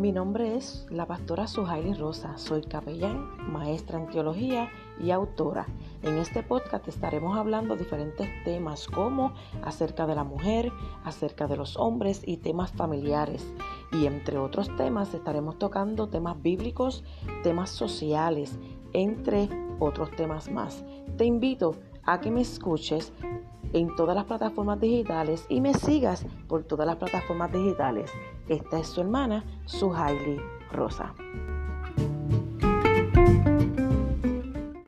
Mi nombre es la pastora Sujaili Rosa, soy capellán, maestra en teología y autora. En este podcast estaremos hablando diferentes temas como acerca de la mujer, acerca de los hombres y temas familiares. Y entre otros temas estaremos tocando temas bíblicos, temas sociales, entre otros temas más. Te invito a que me escuches en todas las plataformas digitales y me sigas por todas las plataformas digitales. Esta es su hermana, Suhaili Rosa.